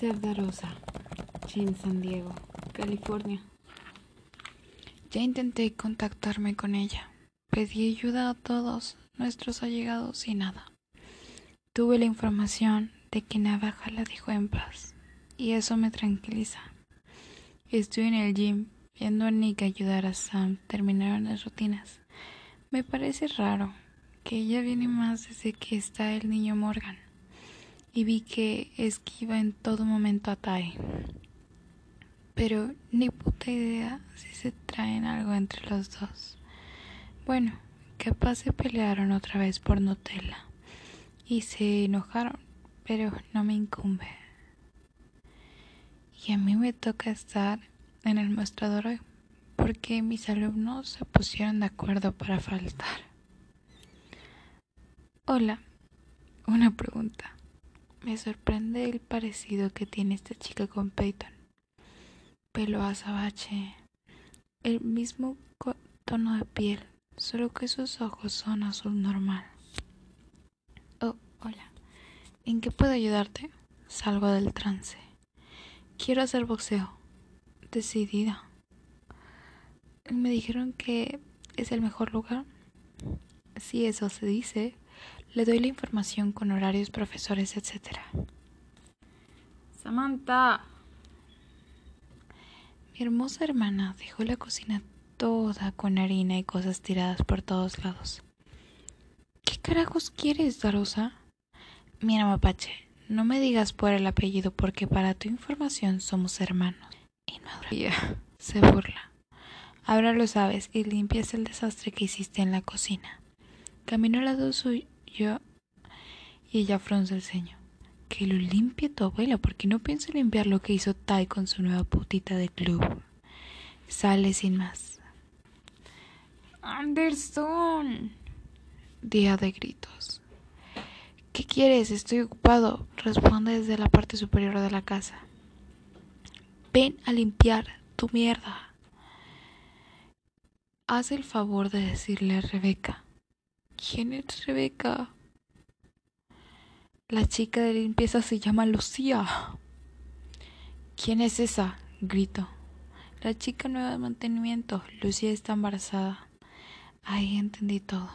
Seb Darosa, en San Diego, California. Ya intenté contactarme con ella. Pedí ayuda a todos nuestros allegados y nada. Tuve la información de que Navaja la dejó en paz y eso me tranquiliza. Estoy en el gym viendo a Nick ayudar a Sam terminar las rutinas. Me parece raro que ella viene más desde que está el niño Morgan y vi que esquiva en todo momento a Tai. Pero ni puta idea si se traen algo entre los dos. Bueno, capaz se pelearon otra vez por Nutella y se enojaron, pero no me incumbe. Y a mí me toca estar en el mostrador hoy porque mis alumnos se pusieron de acuerdo para faltar. Hola, una pregunta. Me sorprende el parecido que tiene esta chica con Peyton. Pelo azabache, el mismo tono de piel, solo que sus ojos son azul normal. Oh, hola. ¿En qué puedo ayudarte? Salgo del trance. Quiero hacer boxeo. Decidida. Me dijeron que es el mejor lugar. Si eso se dice, le doy la información con horarios, profesores, etc. Samantha. Mi hermosa hermana dejó la cocina toda con harina y cosas tiradas por todos lados. ¿Qué carajos quieres, Darosa? Mira, mapache, no me digas por el apellido porque para tu información somos hermanos. Inmadura. Se burla. Ahora lo sabes y limpias el desastre que hiciste en la cocina. Caminó al lado suyo yo y ella frunce el ceño. Que lo limpie tu abuela, porque no pienso limpiar lo que hizo Tai con su nueva putita de club. Sale sin más. Anderson. Día de gritos. ¿Qué quieres? Estoy ocupado. Responde desde la parte superior de la casa. Ven a limpiar tu mierda. Haz el favor de decirle a Rebeca ¿Quién es Rebeca? La chica de limpieza se llama Lucía. ¿Quién es esa? grito. La chica nueva de mantenimiento. Lucía está embarazada. Ahí entendí todo.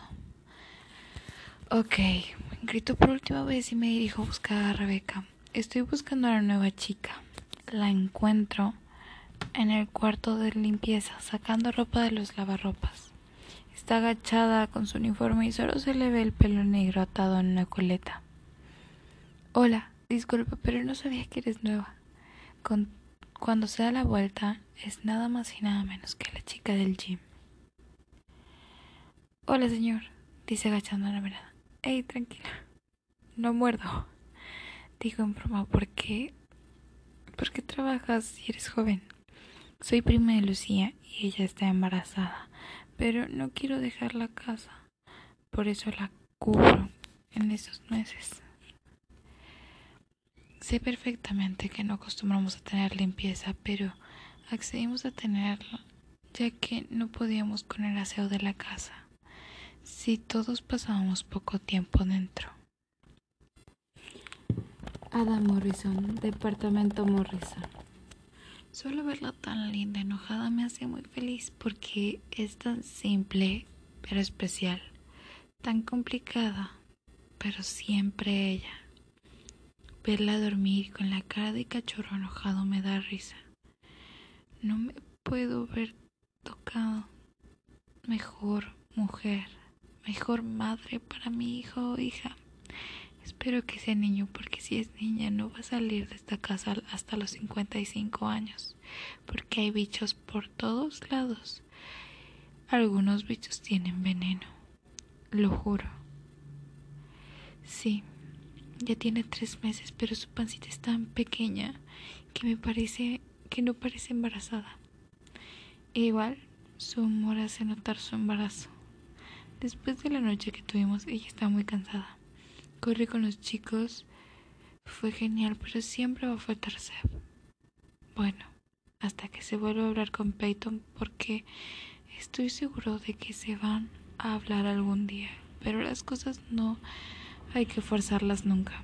Ok, grito por última vez y me dirijo a buscar a Rebeca. Estoy buscando a la nueva chica. La encuentro en el cuarto de limpieza, sacando ropa de los lavarropas. Está agachada con su uniforme y solo se le ve el pelo negro atado en una coleta. Hola, disculpa, pero no sabía que eres nueva. cuando se da la vuelta, es nada más y nada menos que la chica del gym. Hola, señor, dice agachando la mirada. Ey, tranquila. No muerdo. Digo en broma, ¿por qué? ¿Por qué trabajas si eres joven? Soy prima de Lucía y ella está embarazada pero no quiero dejar la casa. Por eso la cubro en esos meses. Sé perfectamente que no acostumbramos a tener limpieza, pero accedimos a tenerla, ya que no podíamos con el aseo de la casa, si todos pasábamos poco tiempo dentro. Ada Morrison, Departamento Morrison. Solo verla tan linda, enojada, me hace muy feliz porque es tan simple, pero especial, tan complicada, pero siempre ella. Verla dormir con la cara de cachorro enojado me da risa. No me puedo ver tocado. Mejor mujer, mejor madre para mi hijo o hija. Espero que sea niño porque si es niña no va a salir de esta casa hasta los 55 años, porque hay bichos por todos lados. Algunos bichos tienen veneno, lo juro. Sí, ya tiene tres meses, pero su pancita es tan pequeña que me parece que no parece embarazada. E igual, su humor hace notar su embarazo. Después de la noche que tuvimos, ella está muy cansada. Corrí con los chicos. Fue genial, pero siempre va a faltar Seb. Bueno, hasta que se vuelva a hablar con Peyton porque estoy seguro de que se van a hablar algún día. Pero las cosas no hay que forzarlas nunca.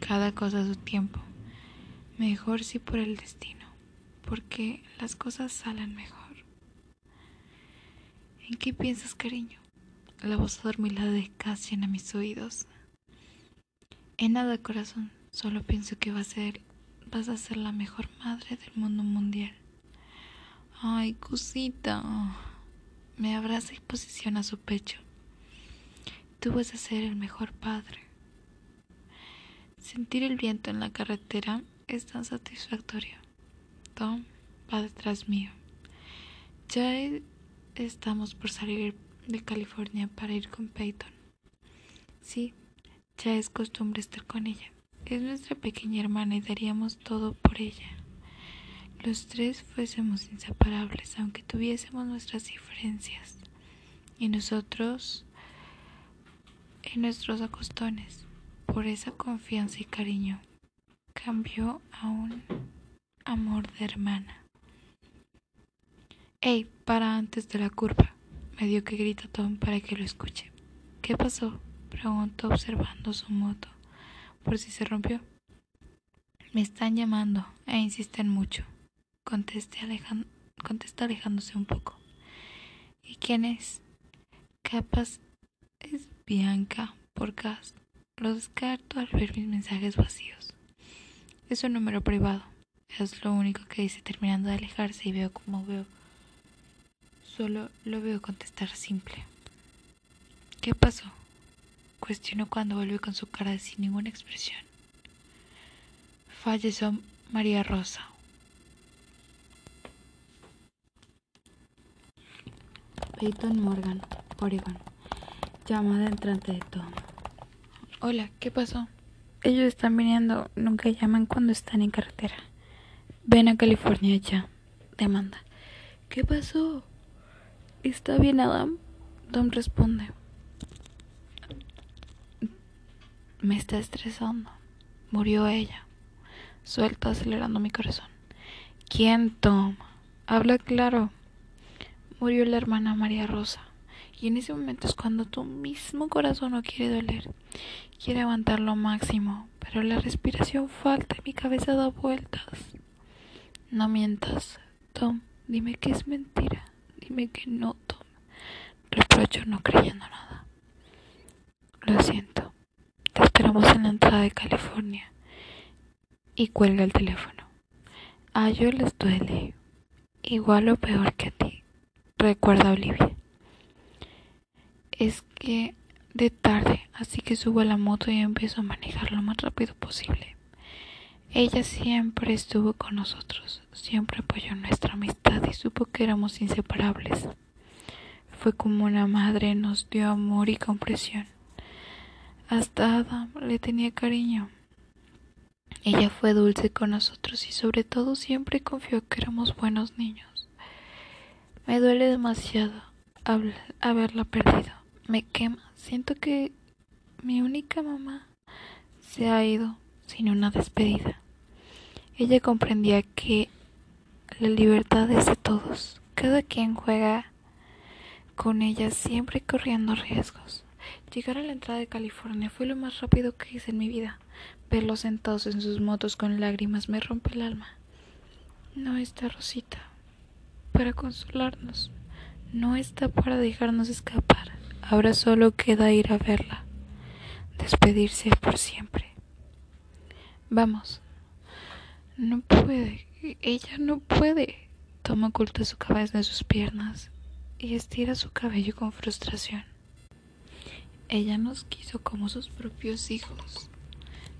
Cada cosa a su tiempo. Mejor si por el destino, porque las cosas salen mejor. ¿En qué piensas, cariño? La voz adormilada de casi en mis oídos. En nada, corazón. Solo pienso que va a ser, vas a ser la mejor madre del mundo mundial. Ay, cosita. Me abraza y posiciona su pecho. Tú vas a ser el mejor padre. Sentir el viento en la carretera es tan satisfactorio. Tom va detrás mío. Ya estamos por salir de California para ir con Peyton. Sí, ya es costumbre estar con ella. Es nuestra pequeña hermana y daríamos todo por ella. Los tres fuésemos inseparables, aunque tuviésemos nuestras diferencias. Y nosotros en nuestros acostones, por esa confianza y cariño, cambió a un amor de hermana. ¡Ey! Para antes de la curva. Me dio que grita Tom para que lo escuche. ¿Qué pasó? Preguntó observando su moto, por si se rompió. Me están llamando e insisten mucho, contesté contesta alejándose un poco. ¿Y quién es? Capaz es Bianca por gas. Lo descarto al ver mis mensajes vacíos. Es un número privado. Es lo único que dice terminando de alejarse y veo como veo. Solo lo veo contestar simple. ¿Qué pasó? Cuestionó cuando vuelve con su cara sin ninguna expresión. Falleció María Rosa. Peyton Morgan, Oregon. Llamada entrante de Tom. Hola, ¿qué pasó? Ellos están viniendo, nunca llaman cuando están en carretera. Ven a California ya. Demanda. ¿Qué pasó? ¿Está bien, Adam? Tom responde. Me está estresando. Murió ella. Suelta acelerando mi corazón. ¿Quién, Tom? Habla claro. Murió la hermana María Rosa. Y en ese momento es cuando tu mismo corazón no quiere doler. Quiere aguantar lo máximo. Pero la respiración falta y mi cabeza da vueltas. No mientas. Tom, dime que es mentira. Dime que no, Tom. Reprocho no creyendo nada. Lo siento. Esperamos en la entrada de California. Y cuelga el teléfono. A ellos les duele. Igual o peor que a ti. Recuerda, Olivia. Es que de tarde, así que subo a la moto y empiezo a manejar lo más rápido posible. Ella siempre estuvo con nosotros, siempre apoyó nuestra amistad y supo que éramos inseparables. Fue como una madre, nos dio amor y comprensión. Hasta Adam le tenía cariño. Ella fue dulce con nosotros y sobre todo siempre confió que éramos buenos niños. Me duele demasiado haberla perdido. Me quema. Siento que mi única mamá se ha ido sin una despedida. Ella comprendía que la libertad es de todos. Cada quien juega con ella siempre corriendo riesgos. Llegar a la entrada de California fue lo más rápido que hice en mi vida. Verlos sentados en sus motos con lágrimas me rompe el alma. No está Rosita para consolarnos. No está para dejarnos escapar. Ahora solo queda ir a verla. Despedirse por siempre. Vamos. No puede. Ella no puede. Toma oculta su cabeza en sus piernas y estira su cabello con frustración. Ella nos quiso como sus propios hijos.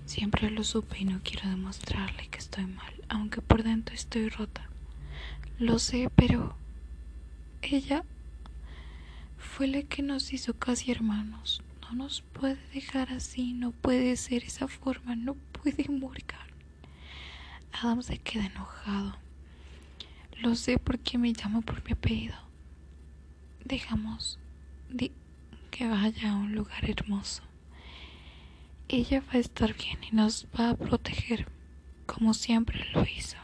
Siempre lo supe y no quiero demostrarle que estoy mal, aunque por dentro estoy rota. Lo sé, pero ella fue la que nos hizo casi hermanos. No nos puede dejar así, no puede ser esa forma, no puede morir. Adam se queda enojado. Lo sé porque me llamo por mi apellido. Dejamos que vaya a un lugar hermoso. Ella va a estar bien y nos va a proteger como siempre lo hizo.